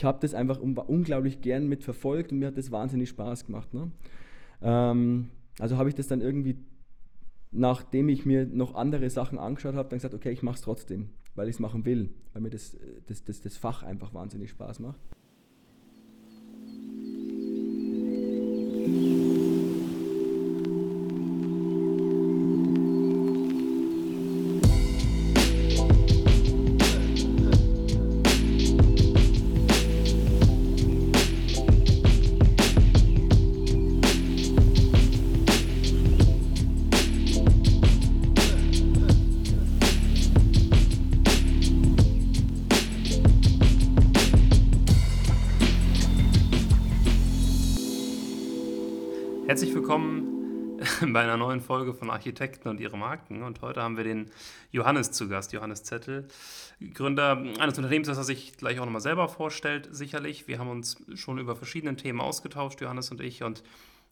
ich habe das einfach unglaublich gern mitverfolgt und mir hat das wahnsinnig Spaß gemacht. Ne? Ähm, also habe ich das dann irgendwie, nachdem ich mir noch andere Sachen angeschaut habe, dann gesagt, okay, ich mache es trotzdem, weil ich es machen will, weil mir das, das, das, das Fach einfach wahnsinnig Spaß macht. Neuen Folge von Architekten und ihre Marken. Und heute haben wir den Johannes zu Gast, Johannes Zettel, Gründer eines Unternehmens, das er sich gleich auch nochmal selber vorstellt, sicherlich. Wir haben uns schon über verschiedene Themen ausgetauscht, Johannes und ich, und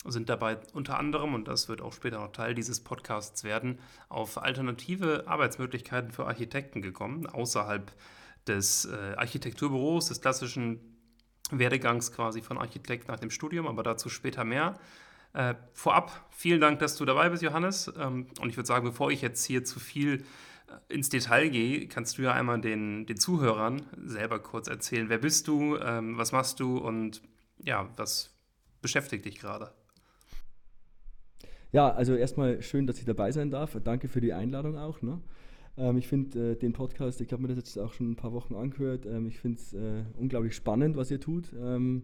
sind dabei unter anderem, und das wird auch später noch Teil dieses Podcasts werden, auf alternative Arbeitsmöglichkeiten für Architekten gekommen, außerhalb des äh, Architekturbüros, des klassischen Werdegangs quasi von Architekt nach dem Studium, aber dazu später mehr. Äh, vorab, vielen Dank, dass du dabei bist, Johannes. Ähm, und ich würde sagen, bevor ich jetzt hier zu viel äh, ins Detail gehe, kannst du ja einmal den, den Zuhörern selber kurz erzählen, wer bist du, ähm, was machst du und ja, was beschäftigt dich gerade? Ja, also erstmal schön, dass ich dabei sein darf. Danke für die Einladung auch. Ne? Ähm, ich finde äh, den Podcast, ich habe mir das jetzt auch schon ein paar Wochen angehört, ähm, ich finde es äh, unglaublich spannend, was ihr tut. Ähm,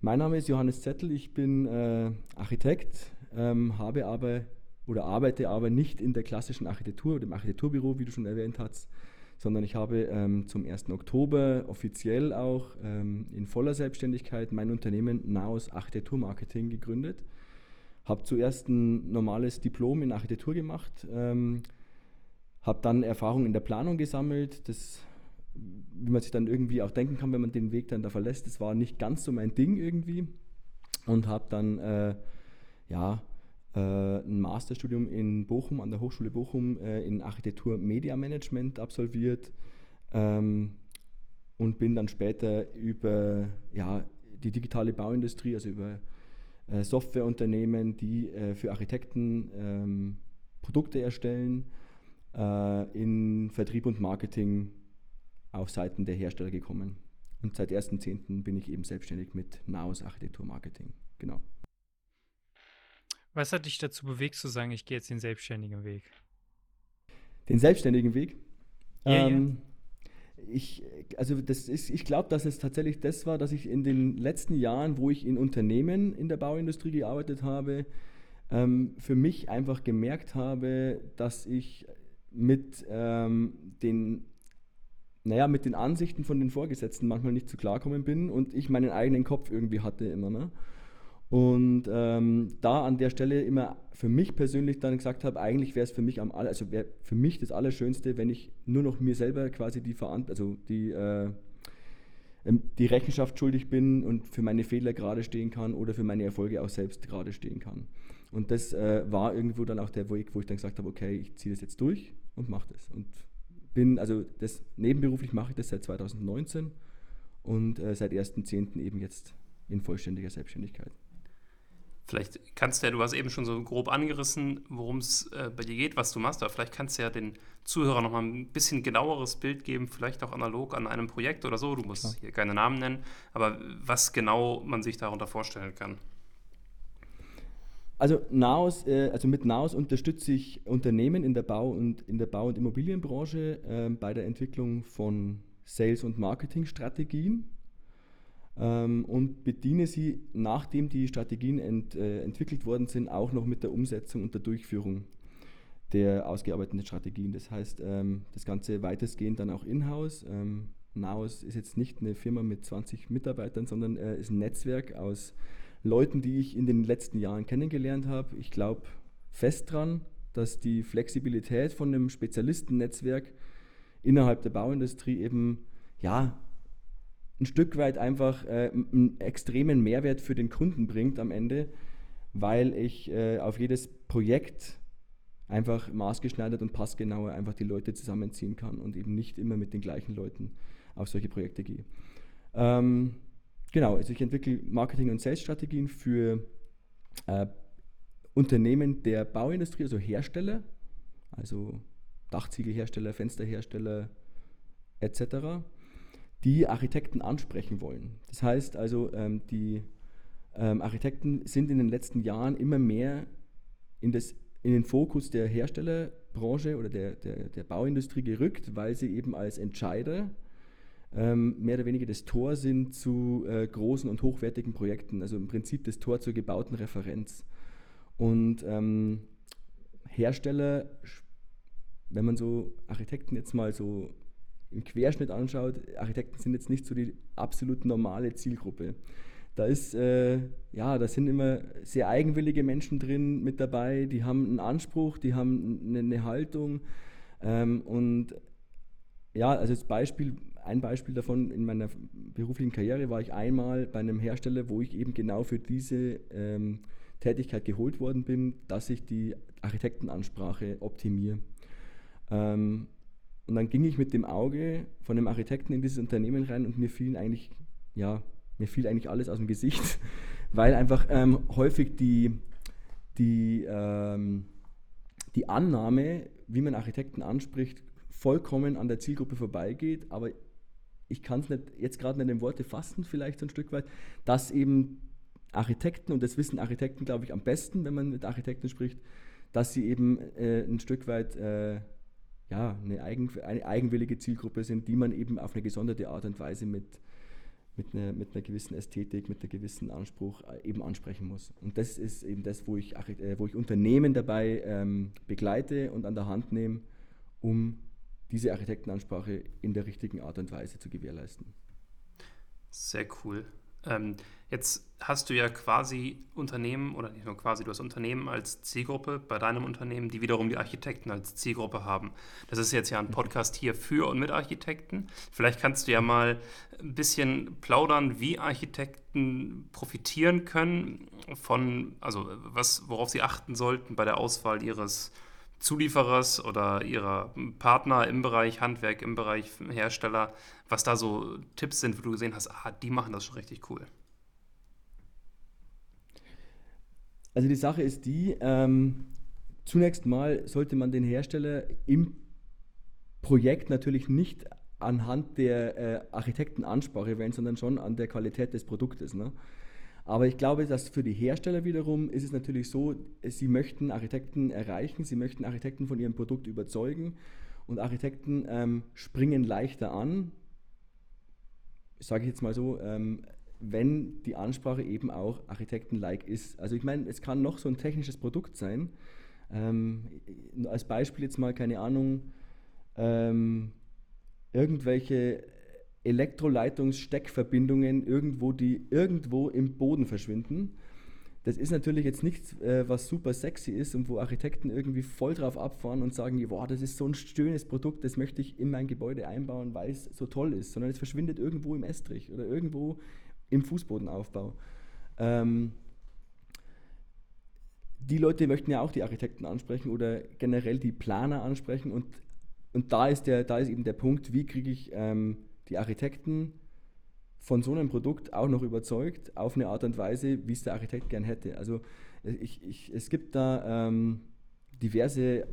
mein Name ist Johannes Zettel, ich bin äh, Architekt, ähm, habe aber oder arbeite aber nicht in der klassischen Architektur oder im Architekturbüro, wie du schon erwähnt hast, sondern ich habe ähm, zum 1. Oktober offiziell auch ähm, in voller Selbstständigkeit mein Unternehmen Naos Architekturmarketing gegründet. Habe zuerst ein normales Diplom in Architektur gemacht, ähm, habe dann Erfahrung in der Planung gesammelt. Das wie man sich dann irgendwie auch denken kann, wenn man den Weg dann da verlässt, das war nicht ganz so mein Ding irgendwie. Und habe dann äh, ja, äh, ein Masterstudium in Bochum, an der Hochschule Bochum, äh, in Architektur Media Management absolviert. Ähm, und bin dann später über ja, die digitale Bauindustrie, also über äh, Softwareunternehmen, die äh, für Architekten ähm, Produkte erstellen, äh, in Vertrieb und Marketing auf Seiten der Hersteller gekommen. Und seit 1.10. bin ich eben selbstständig mit Naos Architektur Marketing. Genau. Was hat dich dazu bewegt zu sagen, ich gehe jetzt den selbstständigen Weg? Den selbstständigen Weg? Ja, ähm, ja. Ich, also das ist, ich glaube, dass es tatsächlich das war, dass ich in den letzten Jahren, wo ich in Unternehmen in der Bauindustrie gearbeitet habe, ähm, für mich einfach gemerkt habe, dass ich mit ähm, den naja, mit den Ansichten von den Vorgesetzten manchmal nicht zu klarkommen bin und ich meinen eigenen Kopf irgendwie hatte immer. Ne? Und ähm, da an der Stelle immer für mich persönlich dann gesagt habe, eigentlich wäre es für mich am aller, also wäre für mich das Allerschönste, wenn ich nur noch mir selber quasi die Verant also die, äh, ähm, die Rechenschaft schuldig bin und für meine Fehler gerade stehen kann oder für meine Erfolge auch selbst gerade stehen kann. Und das äh, war irgendwo dann auch der Weg, wo ich dann gesagt habe, okay, ich ziehe das jetzt durch und mache das. Und bin, also das nebenberuflich mache ich das seit 2019 und äh, seit 1.10. eben jetzt in vollständiger Selbstständigkeit. Vielleicht kannst du ja, du hast eben schon so grob angerissen, worum es äh, bei dir geht, was du machst, aber vielleicht kannst du ja den Zuhörern nochmal ein bisschen genaueres Bild geben, vielleicht auch analog an einem Projekt oder so. Du musst Klar. hier keine Namen nennen, aber was genau man sich darunter vorstellen kann. Also, Naos, äh, also mit Naos unterstütze ich Unternehmen in der Bau- und, in der Bau- und Immobilienbranche äh, bei der Entwicklung von Sales- und Marketingstrategien ähm, und bediene sie, nachdem die Strategien ent, äh, entwickelt worden sind, auch noch mit der Umsetzung und der Durchführung der ausgearbeiteten Strategien. Das heißt, ähm, das Ganze weitestgehend dann auch in-house. Ähm, Naos ist jetzt nicht eine Firma mit 20 Mitarbeitern, sondern äh, ist ein Netzwerk aus Leuten, die ich in den letzten Jahren kennengelernt habe. Ich glaube fest dran, dass die Flexibilität von einem Spezialistennetzwerk innerhalb der Bauindustrie eben ja ein Stück weit einfach äh, einen extremen Mehrwert für den Kunden bringt am Ende, weil ich äh, auf jedes Projekt einfach maßgeschneidert und passgenauer einfach die Leute zusammenziehen kann und eben nicht immer mit den gleichen Leuten auf solche Projekte gehe. Ähm, genau, also ich entwickle Marketing- und Sales-Strategien für äh, Unternehmen der Bauindustrie, also Hersteller, also Dachziegelhersteller, Fensterhersteller etc., die Architekten ansprechen wollen. Das heißt also, ähm, die ähm, Architekten sind in den letzten Jahren immer mehr in, das, in den Fokus der Herstellerbranche oder der, der, der Bauindustrie gerückt, weil sie eben als Entscheider mehr oder weniger das Tor sind zu äh, großen und hochwertigen Projekten, also im Prinzip das Tor zur gebauten Referenz. Und ähm, Hersteller, wenn man so Architekten jetzt mal so im Querschnitt anschaut, Architekten sind jetzt nicht so die absolut normale Zielgruppe. Da ist, äh, ja, da sind immer sehr eigenwillige Menschen drin mit dabei, die haben einen Anspruch, die haben eine, eine Haltung. Ähm, und ja, also das Beispiel, ein Beispiel davon in meiner beruflichen Karriere war ich einmal bei einem Hersteller, wo ich eben genau für diese ähm, Tätigkeit geholt worden bin, dass ich die Architektenansprache optimiere. Ähm, und dann ging ich mit dem Auge von dem Architekten in dieses Unternehmen rein und mir fielen eigentlich, ja, mir fiel eigentlich alles aus dem Gesicht, weil einfach ähm, häufig die, die, ähm, die Annahme, wie man Architekten anspricht, vollkommen an der Zielgruppe vorbeigeht, aber ich kann es jetzt gerade nicht in Worte fassen, vielleicht so ein Stück weit, dass eben Architekten, und das wissen Architekten, glaube ich, am besten, wenn man mit Architekten spricht, dass sie eben äh, ein Stück weit äh, ja, eine, eigen, eine eigenwillige Zielgruppe sind, die man eben auf eine gesonderte Art und Weise mit, mit, einer, mit einer gewissen Ästhetik, mit einem gewissen Anspruch äh, eben ansprechen muss. Und das ist eben das, wo ich, äh, wo ich Unternehmen dabei ähm, begleite und an der Hand nehme, um diese Architektenansprache in der richtigen Art und Weise zu gewährleisten. Sehr cool. Ähm, jetzt hast du ja quasi Unternehmen, oder nicht nur quasi, du hast Unternehmen als Zielgruppe bei deinem Unternehmen, die wiederum die Architekten als Zielgruppe haben. Das ist jetzt ja ein Podcast hier für und mit Architekten. Vielleicht kannst du ja mal ein bisschen plaudern, wie Architekten profitieren können von, also was, worauf sie achten sollten bei der Auswahl ihres Zulieferers oder ihrer Partner im Bereich Handwerk, im Bereich Hersteller, was da so Tipps sind, wo du gesehen hast, ah, die machen das schon richtig cool. Also die Sache ist die, ähm, zunächst mal sollte man den Hersteller im Projekt natürlich nicht anhand der äh, Architektenansprache wählen, sondern schon an der Qualität des Produktes. Ne? Aber ich glaube, dass für die Hersteller wiederum ist es natürlich so, sie möchten Architekten erreichen, sie möchten Architekten von ihrem Produkt überzeugen und Architekten ähm, springen leichter an, sage ich jetzt mal so, ähm, wenn die Ansprache eben auch Architekten-like ist. Also ich meine, es kann noch so ein technisches Produkt sein. Ähm, als Beispiel jetzt mal, keine Ahnung, ähm, irgendwelche Elektroleitungssteckverbindungen irgendwo, die irgendwo im Boden verschwinden. Das ist natürlich jetzt nichts, äh, was super sexy ist und wo Architekten irgendwie voll drauf abfahren und sagen, boah, das ist so ein schönes Produkt, das möchte ich in mein Gebäude einbauen, weil es so toll ist, sondern es verschwindet irgendwo im Estrich oder irgendwo im Fußbodenaufbau. Ähm, die Leute möchten ja auch die Architekten ansprechen oder generell die Planer ansprechen und, und da, ist der, da ist eben der Punkt, wie kriege ich ähm, die Architekten von so einem Produkt auch noch überzeugt, auf eine Art und Weise, wie es der Architekt gern hätte. Also ich, ich, es gibt da ähm, diverse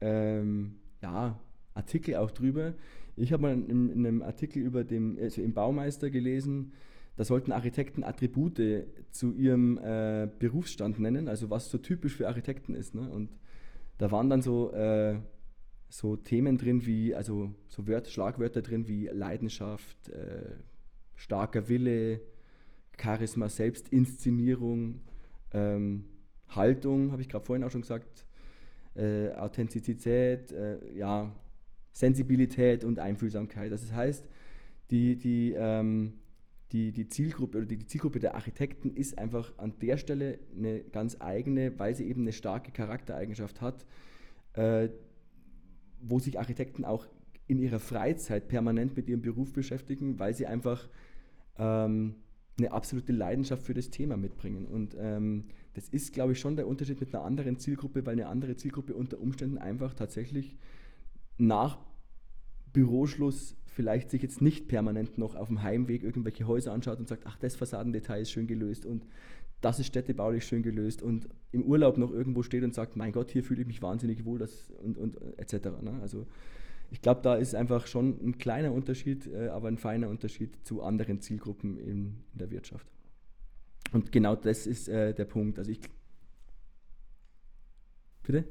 ähm, ja, Artikel auch drüber. Ich habe mal in, in, einem Artikel über dem, also im Baumeister gelesen, da sollten Architekten Attribute zu ihrem äh, Berufsstand nennen, also was so typisch für Architekten ist. Ne? Und da waren dann so äh, so Themen drin wie, also so Wört, Schlagwörter drin wie Leidenschaft, äh, starker Wille, Charisma, Selbstinszenierung, ähm, Haltung, habe ich gerade vorhin auch schon gesagt, äh, Authentizität, äh, ja, Sensibilität und Einfühlsamkeit. Das heißt, die, die, ähm, die, die Zielgruppe oder die, die, Zielgruppe der Architekten ist einfach an der Stelle eine ganz eigene, weil sie eben eine starke Charaktereigenschaft hat, äh, wo sich Architekten auch in ihrer Freizeit permanent mit ihrem Beruf beschäftigen, weil sie einfach ähm, eine absolute Leidenschaft für das Thema mitbringen. Und ähm, das ist, glaube ich, schon der Unterschied mit einer anderen Zielgruppe, weil eine andere Zielgruppe unter Umständen einfach tatsächlich nach Büroschluss vielleicht sich jetzt nicht permanent noch auf dem Heimweg irgendwelche Häuser anschaut und sagt, ach, das Fassadendetail ist schön gelöst und das ist städtebaulich schön gelöst und im Urlaub noch irgendwo steht und sagt, mein Gott, hier fühle ich mich wahnsinnig wohl das und, und etc. Ne? Also ich glaube, da ist einfach schon ein kleiner Unterschied, äh, aber ein feiner Unterschied zu anderen Zielgruppen in, in der Wirtschaft. Und genau das ist äh, der Punkt. Also ich. Bitte?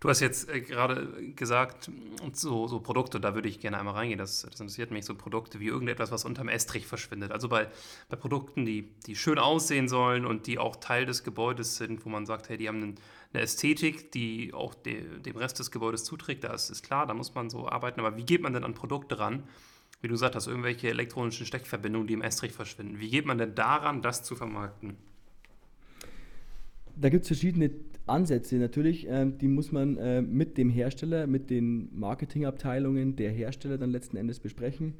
Du hast jetzt äh, gerade gesagt, so, so, Produkte, da würde ich gerne einmal reingehen. Das, das, interessiert mich, so Produkte wie irgendetwas, was unterm Estrich verschwindet. Also bei, bei Produkten, die, die schön aussehen sollen und die auch Teil des Gebäudes sind, wo man sagt, hey, die haben einen, eine Ästhetik, die auch de, dem Rest des Gebäudes zuträgt. Da ist, ist klar, da muss man so arbeiten. Aber wie geht man denn an Produkte ran? Wie du gesagt hast, irgendwelche elektronischen Steckverbindungen, die im Estrich verschwinden. Wie geht man denn daran, das zu vermarkten? Da gibt es verschiedene Ansätze natürlich, ähm, die muss man äh, mit dem Hersteller, mit den Marketingabteilungen der Hersteller dann letzten Endes besprechen.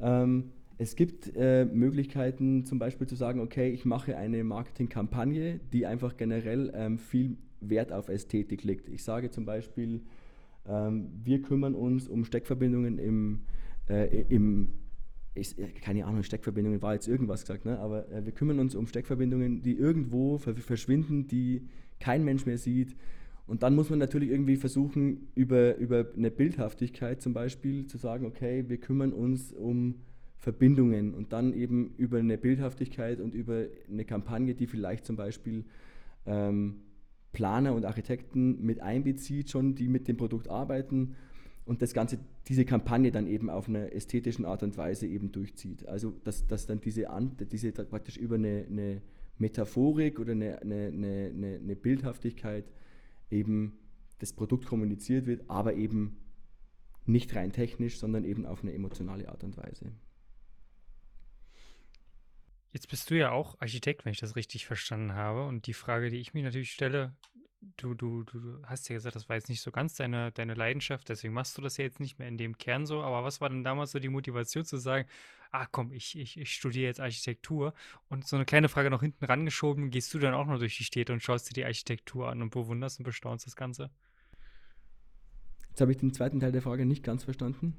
Ähm, es gibt äh, Möglichkeiten, zum Beispiel zu sagen, okay, ich mache eine Marketingkampagne, die einfach generell ähm, viel Wert auf Ästhetik legt. Ich sage zum Beispiel, ähm, wir kümmern uns um Steckverbindungen im, äh, im ich, keine Ahnung, Steckverbindungen war jetzt irgendwas gesagt, ne? aber äh, wir kümmern uns um Steckverbindungen, die irgendwo verschwinden, die kein Mensch mehr sieht. Und dann muss man natürlich irgendwie versuchen, über, über eine Bildhaftigkeit zum Beispiel zu sagen, okay, wir kümmern uns um Verbindungen und dann eben über eine Bildhaftigkeit und über eine Kampagne, die vielleicht zum Beispiel ähm, Planer und Architekten mit einbezieht, schon die mit dem Produkt arbeiten und das Ganze, diese Kampagne dann eben auf einer ästhetischen Art und Weise eben durchzieht. Also dass, dass dann diese, diese praktisch über eine, eine Metaphorik oder eine, eine, eine, eine Bildhaftigkeit eben das Produkt kommuniziert wird, aber eben nicht rein technisch, sondern eben auf eine emotionale Art und Weise. Jetzt bist du ja auch Architekt, wenn ich das richtig verstanden habe. Und die Frage, die ich mir natürlich stelle, du, du, du hast ja gesagt, das war jetzt nicht so ganz deine, deine Leidenschaft, deswegen machst du das ja jetzt nicht mehr in dem Kern so. Aber was war denn damals so die Motivation zu sagen, ah komm, ich, ich, ich studiere jetzt Architektur? Und so eine kleine Frage noch hinten rangeschoben, gehst du dann auch noch durch die Städte und schaust dir die Architektur an und bewunderst und bestaunst das Ganze? Jetzt habe ich den zweiten Teil der Frage nicht ganz verstanden.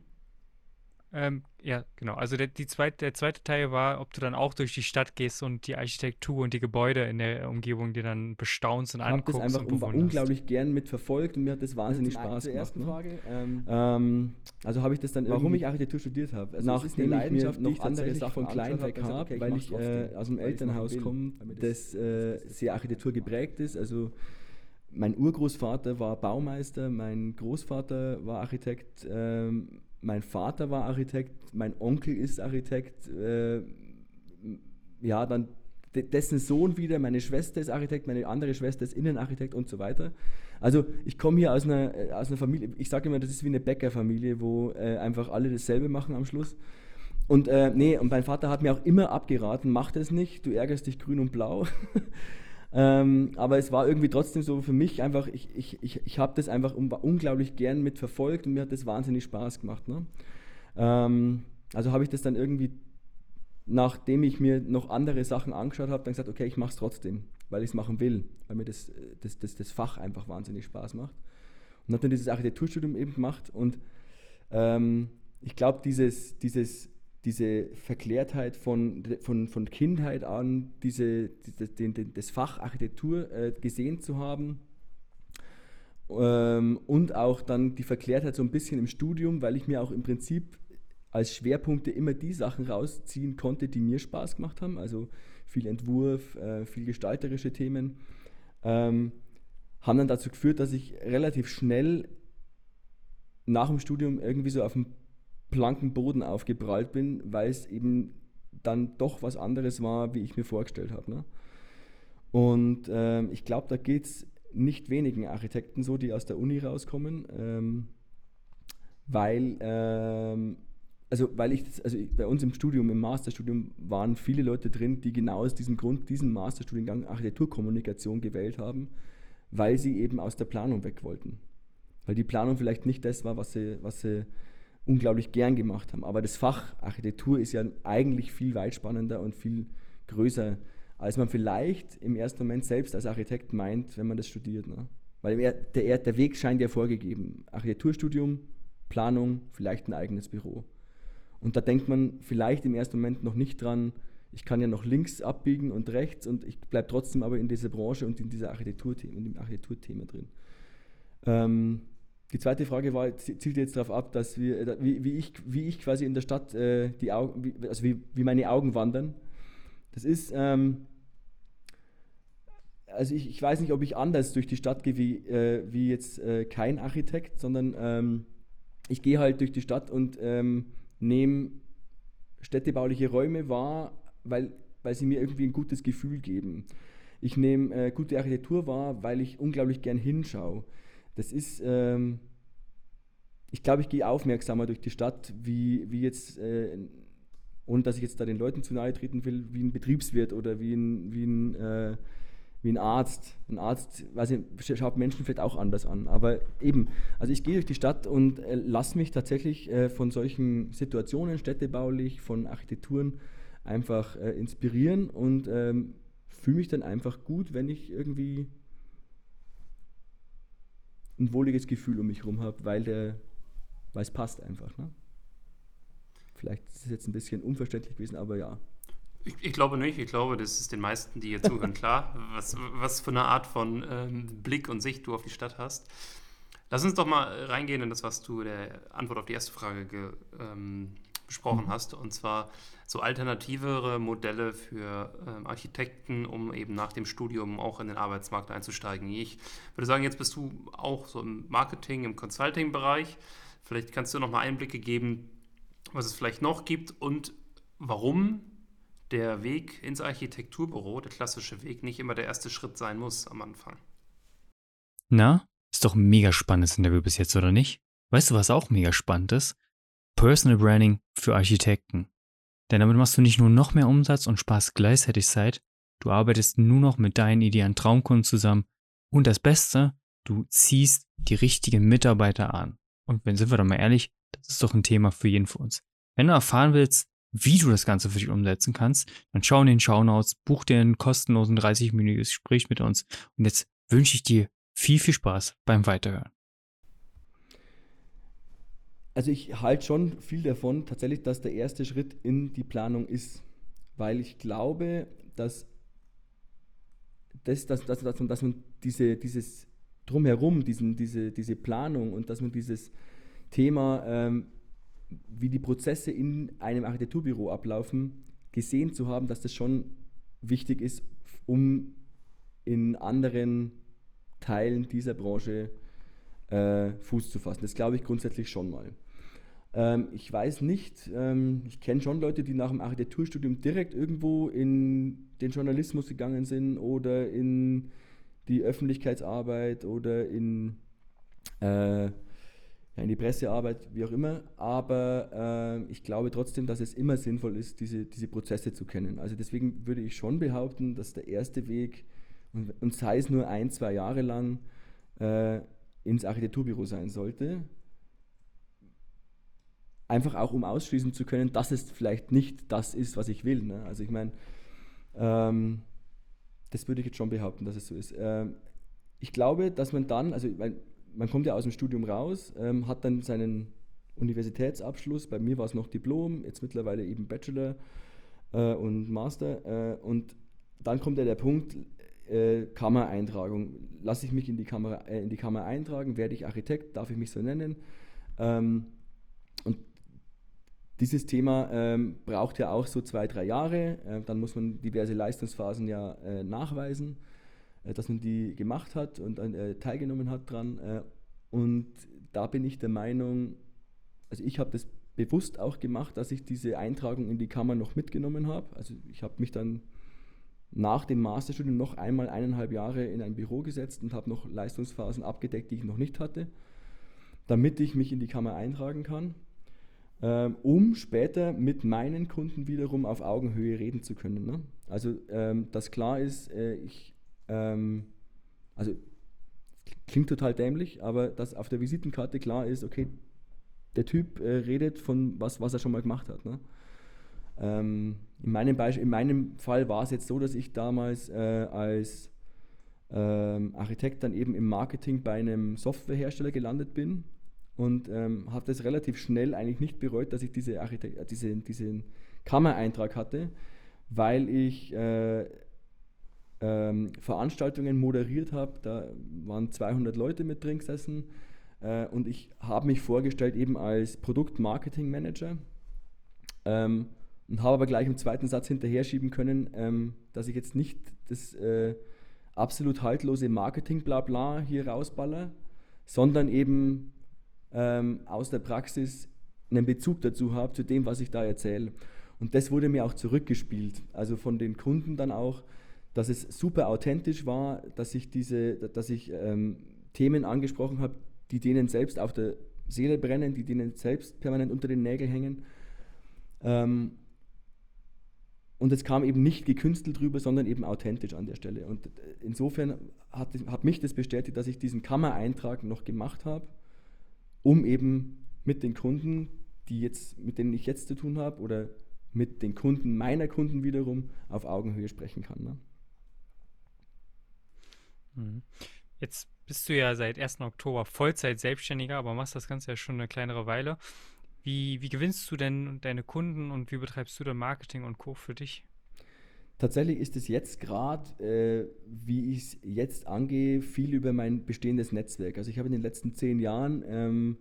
Ähm, ja, genau. Also der, die zweit, der zweite Teil war, ob du dann auch durch die Stadt gehst und die Architektur und die Gebäude in der Umgebung dir dann bestaunst und ich anguckst. Ich habe das einfach unglaublich gern mitverfolgt und mir hat das wahnsinnig also Spaß gemacht. Ne? Frage. Ähm, ähm, also habe ich das dann Warum ich Architektur studiert habe. Also Nachdem ich mir noch andere Sachen von klein weg habe, okay, weil ich äh, aus dem Elternhaus komme, das äh, sehr Architektur geprägt ist. Also mein Urgroßvater war Baumeister, mein Großvater war Architekt. Ähm, mein Vater war Architekt, mein Onkel ist Architekt, äh, ja, dann dessen Sohn wieder, meine Schwester ist Architekt, meine andere Schwester ist Innenarchitekt und so weiter. Also ich komme hier aus einer, äh, aus einer Familie, ich sage immer, das ist wie eine Bäckerfamilie, wo äh, einfach alle dasselbe machen am Schluss. Und äh, nee, und mein Vater hat mir auch immer abgeraten, mach das nicht, du ärgerst dich grün und blau. Ähm, aber es war irgendwie trotzdem so für mich einfach, ich, ich, ich, ich habe das einfach unglaublich gern mitverfolgt und mir hat das wahnsinnig Spaß gemacht. Ne? Ähm, also habe ich das dann irgendwie, nachdem ich mir noch andere Sachen angeschaut habe, dann gesagt, okay, ich mache es trotzdem, weil ich es machen will, weil mir das, das, das, das Fach einfach wahnsinnig Spaß macht. Und habe dann dieses Architekturstudium eben gemacht und ähm, ich glaube, dieses, dieses diese Verklärtheit von, von, von Kindheit an, diese, den, den, das Fach Architektur äh, gesehen zu haben. Ähm, und auch dann die Verklärtheit so ein bisschen im Studium, weil ich mir auch im Prinzip als Schwerpunkte immer die Sachen rausziehen konnte, die mir Spaß gemacht haben. Also viel Entwurf, äh, viel gestalterische Themen. Ähm, haben dann dazu geführt, dass ich relativ schnell nach dem Studium irgendwie so auf dem blanken Boden aufgeprallt bin, weil es eben dann doch was anderes war, wie ich mir vorgestellt habe. Ne? Und ähm, ich glaube, da geht es nicht wenigen Architekten so, die aus der Uni rauskommen, ähm, weil, ähm, also weil ich, also bei uns im Studium, im Masterstudium waren viele Leute drin, die genau aus diesem Grund diesen Masterstudiengang Architekturkommunikation gewählt haben, weil sie eben aus der Planung weg wollten. Weil die Planung vielleicht nicht das war, was sie, was sie unglaublich gern gemacht haben. Aber das Fach Architektur ist ja eigentlich viel weit spannender und viel größer, als man vielleicht im ersten Moment selbst als Architekt meint, wenn man das studiert. Ne? Weil der, der Weg scheint ja vorgegeben. Architekturstudium, Planung, vielleicht ein eigenes Büro. Und da denkt man vielleicht im ersten Moment noch nicht dran, ich kann ja noch links abbiegen und rechts und ich bleibe trotzdem aber in dieser Branche und in dieser Architekturthema, in dem Architekturthema drin. Ähm, die zweite Frage war, zielt jetzt darauf ab, dass wir, äh, wie, wie, ich, wie ich quasi in der Stadt äh, die Augen, wie, also wie, wie meine Augen wandern. Das ist, ähm, also ich, ich weiß nicht, ob ich anders durch die Stadt gehe wie, äh, wie jetzt äh, kein Architekt, sondern ähm, ich gehe halt durch die Stadt und ähm, nehme städtebauliche Räume wahr, weil, weil sie mir irgendwie ein gutes Gefühl geben. Ich nehme äh, gute Architektur wahr, weil ich unglaublich gern hinschaue. Das ist, ähm, ich glaube, ich gehe aufmerksamer durch die Stadt, wie, wie jetzt, äh, ohne dass ich jetzt da den Leuten zu nahe treten will, wie ein Betriebswirt oder wie ein, wie ein, äh, wie ein Arzt. Ein Arzt, weiß ich, schaut Menschen vielleicht auch anders an. Aber eben, also ich gehe durch die Stadt und äh, lasse mich tatsächlich äh, von solchen Situationen, städtebaulich, von Architekturen, einfach äh, inspirieren und ähm, fühle mich dann einfach gut, wenn ich irgendwie ein wohliges Gefühl um mich herum habe, weil, weil es passt einfach. Ne? Vielleicht ist es jetzt ein bisschen unverständlich gewesen, aber ja. Ich, ich, glaube nicht. Ich glaube, das ist den meisten, die hier zuhören, klar, was, was für eine Art von ähm, Blick und Sicht du auf die Stadt hast. Lass uns doch mal reingehen in das, was du der Antwort auf die erste Frage ge, ähm, besprochen mhm. hast, und zwar so alternativere Modelle für ähm, Architekten, um eben nach dem Studium auch in den Arbeitsmarkt einzusteigen. Ich würde sagen, jetzt bist du auch so im Marketing, im Consulting-Bereich. Vielleicht kannst du noch mal Einblicke geben, was es vielleicht noch gibt und warum der Weg ins Architekturbüro, der klassische Weg, nicht immer der erste Schritt sein muss am Anfang. Na, ist doch ein mega spannendes Interview bis jetzt, oder nicht? Weißt du, was auch mega spannend ist? Personal Branding für Architekten. Denn damit machst du nicht nur noch mehr Umsatz und sparst gleichzeitig Zeit, du arbeitest nur noch mit deinen idealen Traumkunden zusammen und das Beste, du ziehst die richtigen Mitarbeiter an. Und wenn sind wir doch mal ehrlich, das ist doch ein Thema für jeden von uns. Wenn du erfahren willst, wie du das Ganze für dich umsetzen kannst, dann schau in den Shownotes, buch dir einen kostenlosen 30-minütiges Gespräch mit uns und jetzt wünsche ich dir viel, viel Spaß beim Weiterhören also ich halte schon viel davon, tatsächlich, dass der erste Schritt in die Planung ist. Weil ich glaube, dass, das, dass, dass, dass, dass man diese, dieses Drumherum, diesen, diese, diese Planung und dass man dieses Thema, ähm, wie die Prozesse in einem Architekturbüro ablaufen, gesehen zu haben, dass das schon wichtig ist, um in anderen Teilen dieser Branche äh, Fuß zu fassen. Das glaube ich grundsätzlich schon mal. Ähm, ich weiß nicht, ähm, ich kenne schon Leute, die nach dem Architekturstudium direkt irgendwo in den Journalismus gegangen sind oder in die Öffentlichkeitsarbeit oder in, äh, in die Pressearbeit, wie auch immer. Aber äh, ich glaube trotzdem, dass es immer sinnvoll ist, diese, diese Prozesse zu kennen. Also deswegen würde ich schon behaupten, dass der erste Weg, und, und sei es nur ein, zwei Jahre lang, äh, ins Architekturbüro sein sollte Einfach auch, um ausschließen zu können, dass es vielleicht nicht das ist, was ich will. Ne? Also ich meine, ähm, das würde ich jetzt schon behaupten, dass es so ist. Ähm, ich glaube, dass man dann, also man, man kommt ja aus dem Studium raus, ähm, hat dann seinen Universitätsabschluss, bei mir war es noch Diplom, jetzt mittlerweile eben Bachelor äh, und Master. Äh, und dann kommt ja der Punkt, äh, Kammereintragung. Lasse ich mich in die, Kammer, äh, in die Kammer eintragen, werde ich Architekt, darf ich mich so nennen. Ähm, und dieses Thema ähm, braucht ja auch so zwei, drei Jahre. Äh, dann muss man diverse Leistungsphasen ja äh, nachweisen, äh, dass man die gemacht hat und äh, teilgenommen hat dran. Äh, und da bin ich der Meinung, also ich habe das bewusst auch gemacht, dass ich diese Eintragung in die Kammer noch mitgenommen habe. Also ich habe mich dann nach dem Masterstudium noch einmal eineinhalb Jahre in ein Büro gesetzt und habe noch Leistungsphasen abgedeckt, die ich noch nicht hatte, damit ich mich in die Kammer eintragen kann ähm, um später mit meinen Kunden wiederum auf Augenhöhe reden zu können. Ne? Also, ähm, dass klar ist, äh, ich, ähm, also klingt total dämlich, aber dass auf der Visitenkarte klar ist, okay, der Typ äh, redet von was, was er schon mal gemacht hat. Ne? Ähm, in, meinem Beispiel, in meinem Fall war es jetzt so, dass ich damals äh, als ähm, Architekt dann eben im Marketing bei einem Softwarehersteller gelandet bin und ähm, habe das relativ schnell eigentlich nicht bereut, dass ich diese Architekt diese, diesen Kammereintrag hatte, weil ich äh, ähm, Veranstaltungen moderiert habe. Da waren 200 Leute mit drin gesessen äh, und ich habe mich vorgestellt eben als Produktmarketing-Manager ähm, und habe aber gleich im zweiten Satz hinterher schieben können, ähm, dass ich jetzt nicht das äh, absolut haltlose Marketing-Blabla hier rausballer, sondern eben ähm, aus der Praxis einen Bezug dazu habe, zu dem, was ich da erzähle. Und das wurde mir auch zurückgespielt, also von den Kunden dann auch, dass es super authentisch war, dass ich diese, dass ich ähm, Themen angesprochen habe, die denen selbst auf der Seele brennen, die denen selbst permanent unter den Nägeln hängen. Ähm, und es kam eben nicht gekünstelt drüber, sondern eben authentisch an der Stelle. Und äh, insofern hat, hat mich das bestätigt, dass ich diesen Kammereintrag noch gemacht habe, um eben mit den Kunden, die jetzt, mit denen ich jetzt zu tun habe, oder mit den Kunden meiner Kunden wiederum auf Augenhöhe sprechen kann. Ne? Mhm. Jetzt bist du ja seit 1. Oktober Vollzeit Selbstständiger, aber machst das Ganze ja schon eine kleinere Weile. Wie, wie gewinnst du denn deine Kunden und wie betreibst du dann Marketing und Co. für dich? Tatsächlich ist es jetzt gerade, äh, wie ich es jetzt angehe, viel über mein bestehendes Netzwerk. Also ich habe in den letzten zehn Jahren, ähm,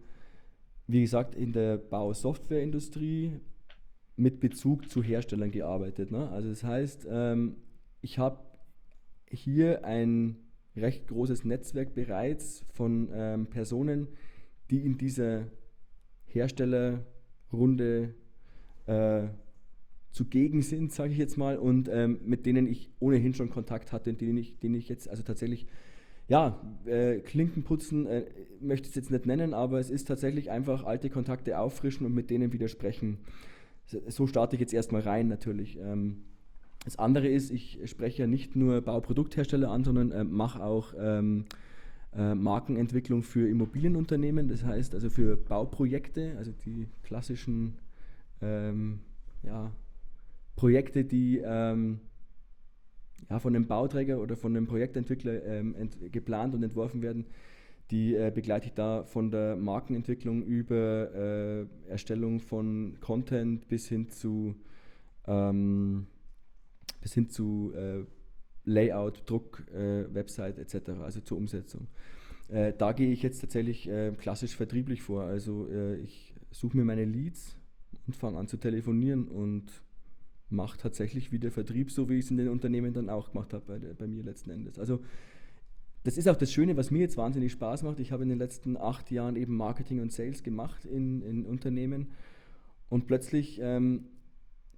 wie gesagt, in der Bausoftwareindustrie mit Bezug zu Herstellern gearbeitet. Ne? Also das heißt, ähm, ich habe hier ein recht großes Netzwerk bereits von ähm, Personen, die in dieser Herstellerrunde äh, zugegen sind, sage ich jetzt mal, und ähm, mit denen ich ohnehin schon Kontakt hatte und denen ich, denen ich jetzt also tatsächlich, ja, äh, Klinken putzen, äh, möchte ich es jetzt nicht nennen, aber es ist tatsächlich einfach alte Kontakte auffrischen und mit denen widersprechen. So starte ich jetzt erstmal rein natürlich. Ähm, das andere ist, ich spreche ja nicht nur Bauprodukthersteller an, sondern äh, mache auch ähm, äh, Markenentwicklung für Immobilienunternehmen, das heißt also für Bauprojekte, also die klassischen ähm, ja, Projekte, die ähm, ja, von einem Bauträger oder von einem Projektentwickler ähm, geplant und entworfen werden, die äh, begleite ich da von der Markenentwicklung über äh, Erstellung von Content bis hin zu ähm, bis hin zu äh, Layout, Druck, äh, Website etc., also zur Umsetzung. Äh, da gehe ich jetzt tatsächlich äh, klassisch vertrieblich vor. Also äh, ich suche mir meine Leads und fange an zu telefonieren und mache tatsächlich wieder Vertrieb, so wie ich es in den Unternehmen dann auch gemacht habe, bei, bei mir letzten Endes. Also das ist auch das Schöne, was mir jetzt wahnsinnig Spaß macht. Ich habe in den letzten acht Jahren eben Marketing und Sales gemacht in, in Unternehmen und plötzlich ähm,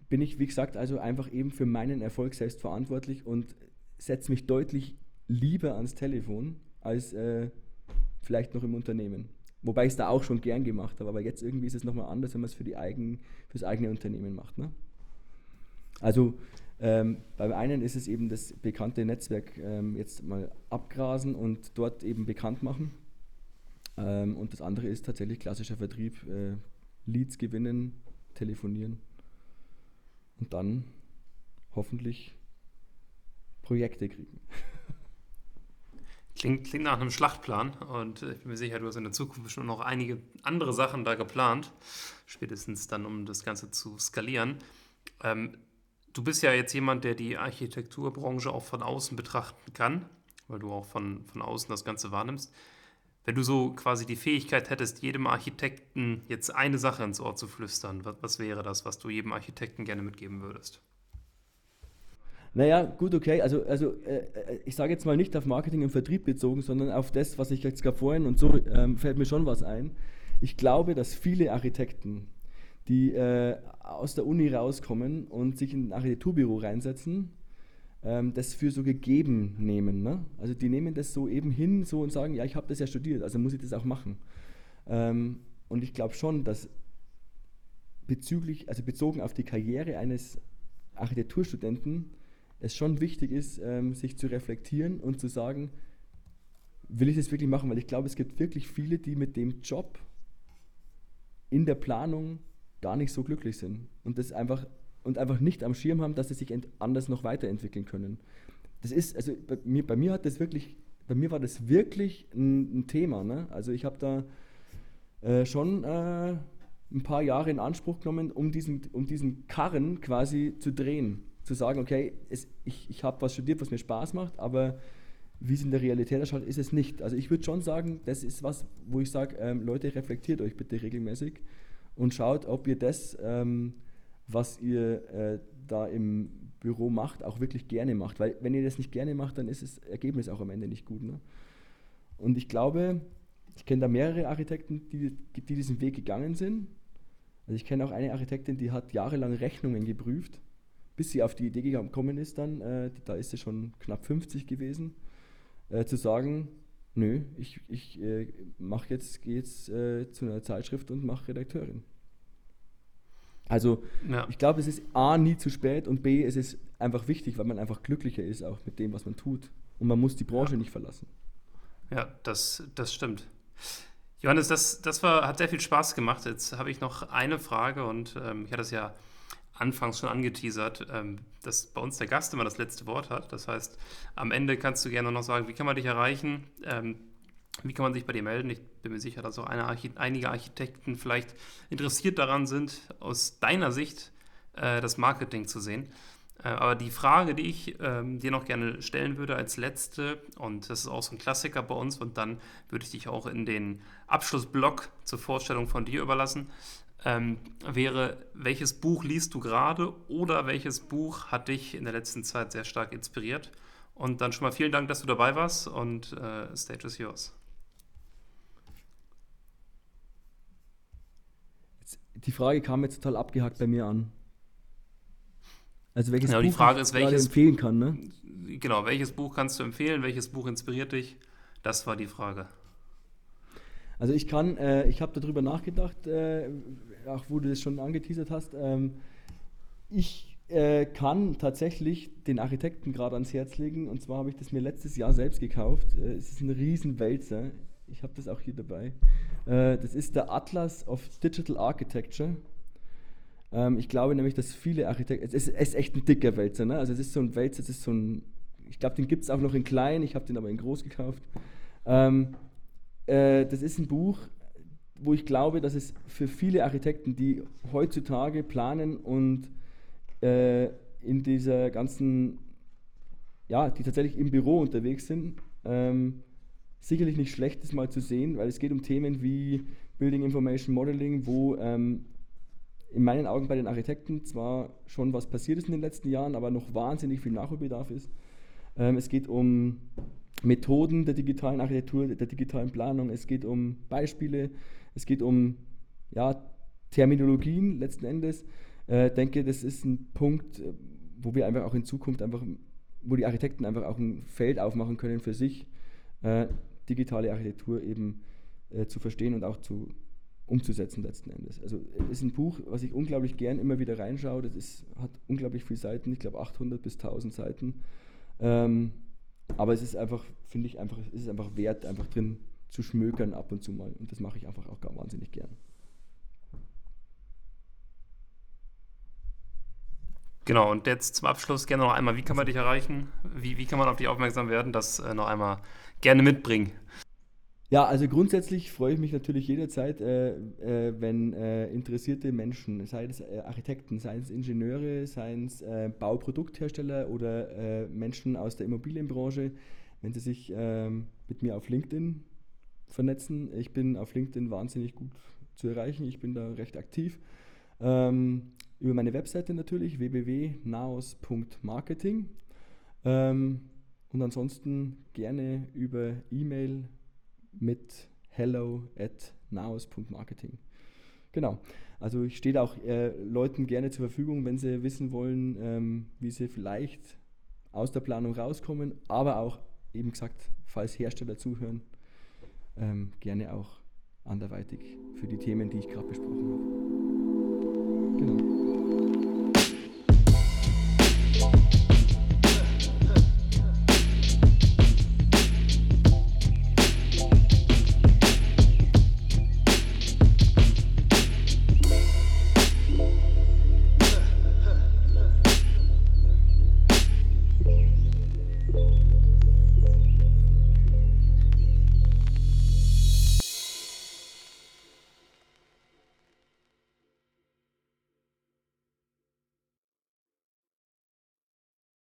bin ich, wie gesagt, also einfach eben für meinen Erfolg selbst verantwortlich und setze mich deutlich lieber ans Telefon als äh, vielleicht noch im Unternehmen. Wobei ich es da auch schon gern gemacht habe, aber jetzt irgendwie ist es nochmal anders, wenn man es für, die eigen, für das eigene Unternehmen macht. Ne? Also ähm, beim einen ist es eben das bekannte Netzwerk ähm, jetzt mal abgrasen und dort eben bekannt machen. Ähm, und das andere ist tatsächlich klassischer Vertrieb, äh, Leads gewinnen, telefonieren und dann hoffentlich Projekte kriegen. Klingt, klingt nach einem Schlachtplan und ich bin mir sicher, du hast in der Zukunft schon noch einige andere Sachen da geplant, spätestens dann, um das Ganze zu skalieren. Ähm, du bist ja jetzt jemand, der die Architekturbranche auch von außen betrachten kann, weil du auch von, von außen das Ganze wahrnimmst. Wenn du so quasi die Fähigkeit hättest, jedem Architekten jetzt eine Sache ins Ohr zu flüstern, was, was wäre das, was du jedem Architekten gerne mitgeben würdest? Naja, gut, okay. Also, also äh, äh ich sage jetzt mal nicht auf Marketing und Vertrieb bezogen, sondern auf das, was ich jetzt gerade vorhin und so ähm, fällt mir schon was ein. Ich glaube, dass viele Architekten, die äh, aus der Uni rauskommen und sich in ein Architekturbüro reinsetzen, ähm, das für so gegeben nehmen. Ne? Also die nehmen das so eben hin so und sagen, ja, ich habe das ja studiert, also muss ich das auch machen. Ähm, und ich glaube schon, dass bezüglich, also bezogen auf die Karriere eines Architekturstudenten, es schon wichtig ist, ähm, sich zu reflektieren und zu sagen, will ich das wirklich machen? Weil ich glaube, es gibt wirklich viele, die mit dem Job in der Planung gar nicht so glücklich sind und das einfach und einfach nicht am Schirm haben, dass sie sich anders noch weiterentwickeln können. Das ist, also bei mir, bei mir hat das wirklich, bei mir war das wirklich ein, ein Thema. Ne? Also ich habe da äh, schon äh, ein paar Jahre in Anspruch genommen, um diesen, um diesen Karren quasi zu drehen. Zu sagen, okay, es, ich, ich habe was studiert, was mir Spaß macht, aber wie es in der Realität ausschaut, ist es nicht. Also ich würde schon sagen, das ist was, wo ich sage, ähm, Leute, reflektiert euch bitte regelmäßig und schaut, ob ihr das, ähm, was ihr äh, da im Büro macht, auch wirklich gerne macht. Weil wenn ihr das nicht gerne macht, dann ist das Ergebnis auch am Ende nicht gut. Ne? Und ich glaube, ich kenne da mehrere Architekten, die, die diesen Weg gegangen sind. Also ich kenne auch eine Architektin, die hat jahrelang Rechnungen geprüft, bis sie auf die Idee gekommen ist dann, äh, da ist sie schon knapp 50 gewesen, äh, zu sagen, nö, ich, ich äh, mache jetzt, gehe jetzt äh, zu einer Zeitschrift und mache Redakteurin. Also ja. ich glaube, es ist A, nie zu spät und B, es ist einfach wichtig, weil man einfach glücklicher ist auch mit dem, was man tut. Und man muss die Branche ja. nicht verlassen. Ja, das, das stimmt. Johannes, das, das war, hat sehr viel Spaß gemacht. Jetzt habe ich noch eine Frage und ähm, ich hatte es ja anfangs schon angeteasert, ähm, dass bei uns der Gast immer das letzte Wort hat. Das heißt, am Ende kannst du gerne noch sagen, wie kann man dich erreichen? Ähm, wie kann man sich bei dir melden? Ich bin mir sicher, dass auch Archi einige Architekten vielleicht interessiert daran sind, aus deiner Sicht äh, das Marketing zu sehen. Äh, aber die Frage, die ich ähm, dir noch gerne stellen würde als letzte, und das ist auch so ein Klassiker bei uns, und dann würde ich dich auch in den Abschlussblock zur Vorstellung von dir überlassen, ähm, wäre, welches Buch liest du gerade oder welches Buch hat dich in der letzten Zeit sehr stark inspiriert? Und dann schon mal vielen Dank, dass du dabei warst und äh, Stage is yours. die Frage kam jetzt total abgehackt bei mir an. Also welches genau, Buch die Frage ist, welches empfehlen kann, ne? Genau, welches Buch kannst du empfehlen? Welches Buch inspiriert dich? Das war die Frage. Also ich kann, äh, ich habe darüber nachgedacht, äh, auch wo du das schon angeteasert hast. Ähm, ich äh, kann tatsächlich den Architekten gerade ans Herz legen. Und zwar habe ich das mir letztes Jahr selbst gekauft. Äh, es ist ein Riesenwälzer. Ich habe das auch hier dabei. Äh, das ist der Atlas of Digital Architecture. Ähm, ich glaube nämlich, dass viele Architekten, es ist, es ist echt ein dicker Wälzer, ne? also es ist so ein Wälzer, es ist so ein, ich glaube, den gibt es auch noch in klein, ich habe den aber in groß gekauft. Ähm, äh, das ist ein Buch, wo ich glaube, dass es für viele Architekten, die heutzutage planen und äh, in dieser ganzen, ja, die tatsächlich im Büro unterwegs sind, ähm, sicherlich nicht schlecht ist, mal zu sehen, weil es geht um Themen wie Building Information Modeling, wo ähm, in meinen Augen bei den Architekten zwar schon was passiert ist in den letzten Jahren, aber noch wahnsinnig viel Nachholbedarf ist. Ähm, es geht um Methoden der digitalen Architektur, der digitalen Planung, es geht um Beispiele, es geht um ja, Terminologien letzten Endes. Ich äh, denke, das ist ein Punkt, äh, wo wir einfach auch in Zukunft einfach, wo die Architekten einfach auch ein Feld aufmachen können für sich, äh, digitale Architektur eben zu verstehen und auch zu umzusetzen letzten Endes. Also es ist ein Buch, was ich unglaublich gern immer wieder reinschaue. Das ist, hat unglaublich viele Seiten, ich glaube 800 bis 1000 Seiten. Ähm, aber es ist einfach, finde ich einfach, es ist einfach wert, einfach drin zu schmökern ab und zu mal. Und das mache ich einfach auch gar wahnsinnig gern. Genau, und jetzt zum Abschluss gerne noch einmal, wie kann man dich erreichen? Wie, wie kann man auf dich aufmerksam werden? Das äh, noch einmal gerne mitbringen. Ja, also grundsätzlich freue ich mich natürlich jederzeit, äh, äh, wenn äh, interessierte Menschen, sei es äh, Architekten, seien es Ingenieure, seien es äh, Bauprodukthersteller oder äh, Menschen aus der Immobilienbranche, wenn sie sich ähm, mit mir auf LinkedIn vernetzen. Ich bin auf LinkedIn wahnsinnig gut zu erreichen, ich bin da recht aktiv. Ähm, über meine Webseite natürlich, www.naos.marketing. Ähm, und ansonsten gerne über E-Mail mit hello at naos.marketing. Genau. Also ich stehe auch äh, Leuten gerne zur Verfügung, wenn sie wissen wollen, ähm, wie sie vielleicht aus der Planung rauskommen, aber auch eben gesagt, falls Hersteller zuhören, ähm, gerne auch anderweitig für die Themen, die ich gerade besprochen habe.